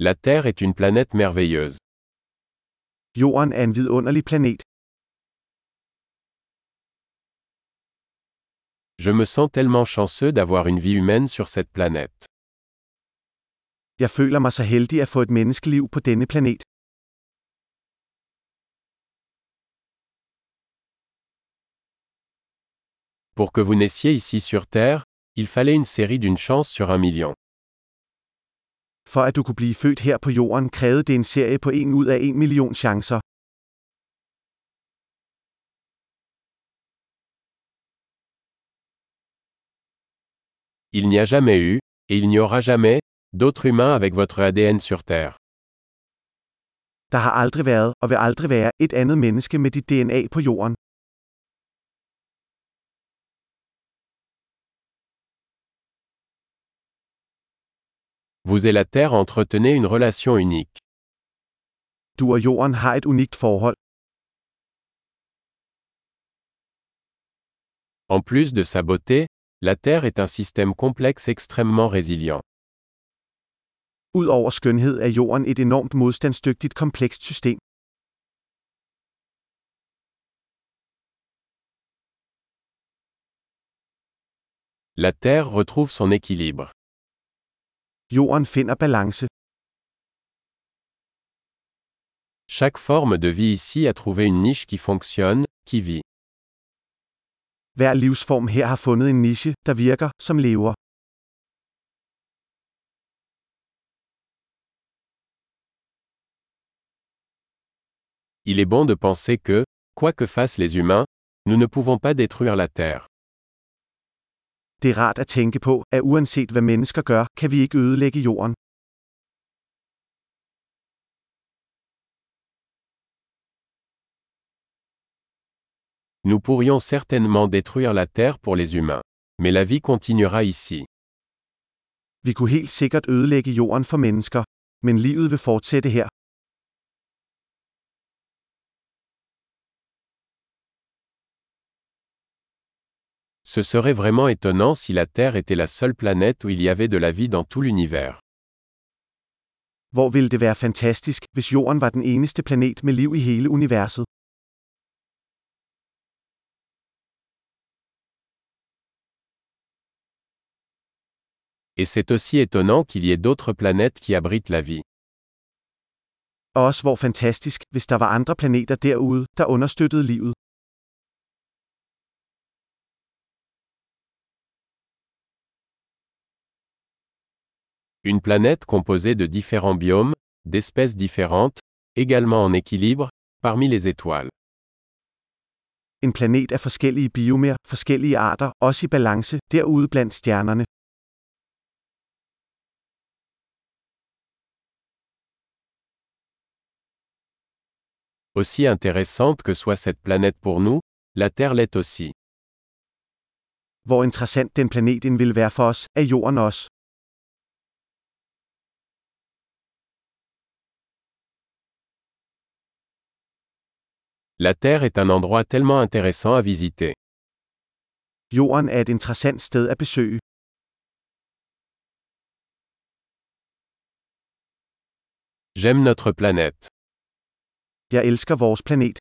La Terre est une planète merveilleuse. Jorden er en vidunderlig planet. Je me sens tellement chanceux d'avoir une vie humaine sur cette planète. Jeg føler mig så heldig at få et menneskeliv på denne planet. Pour que vous naissiez ici sur Terre, il fallait une série d'une chance sur un million. For at du kunne blive født her på jorden, krævede det en serie på en ud af en million chancer. Il n'y a jamais eu, et il n'y aura jamais, d'autres humains avec votre ADN sur Terre. Der har aldrig været, og vil aldrig være, et andet menneske med dit DNA på jorden. Vous et la Terre entretenez une relation unique. Du og jorden har et unikt forhold. En plus de sa beauté, la Terre est un système complexe extrêmement résilient. Udover skønhed er jorden et enormt modstandsdygtigt komplekst system. La Terre retrouve son équilibre. Jorden finder balance. Chaque forme de vie ici a trouvé une niche qui fonctionne, qui vit. Hver livsform her har fundet en niche, der virker, som lever. Il est bon de penser que, quoi que fassent les humains, nous ne pouvons pas détruire la Terre. Det er rart at tænke på, at uanset hvad mennesker gør, kan vi ikke ødelægge jorden. Nous pourrions certainement détruire la Terre pour les humains. Mais la vie continuera ici. Vi kunne helt sikkert ødelægge jorden for mennesker. Men livet vil fortsætte her. Ce serait vraiment étonnant si la Terre était la seule planète où il y avait de la vie dans tout l'univers. Hvor ville det være fantastisk, hvis jorden var den eneste planet med liv i hele universet? Et c'est aussi étonnant qu'il y ait d'autres planètes qui abritent la vie. Og også hvor fantastisk, hvis der var andre planeter derude, der understøttede livet. Une planète composée de différents biomes, d'espèces différentes, également en équilibre, parmi les étoiles. En planet af forskellige biomer, forskellige arter, også i balance, derude blandt stjernerne. Aussi intéressante que soit cette planète pour nous, la Terre l'est aussi. Hvor interessant den planet end vil være for os, er jorden også. La Terre est un endroit tellement intéressant à visiter. Jorden er et interessant sted at besøge. J'aime notre planète. Jeg elsker vores planet.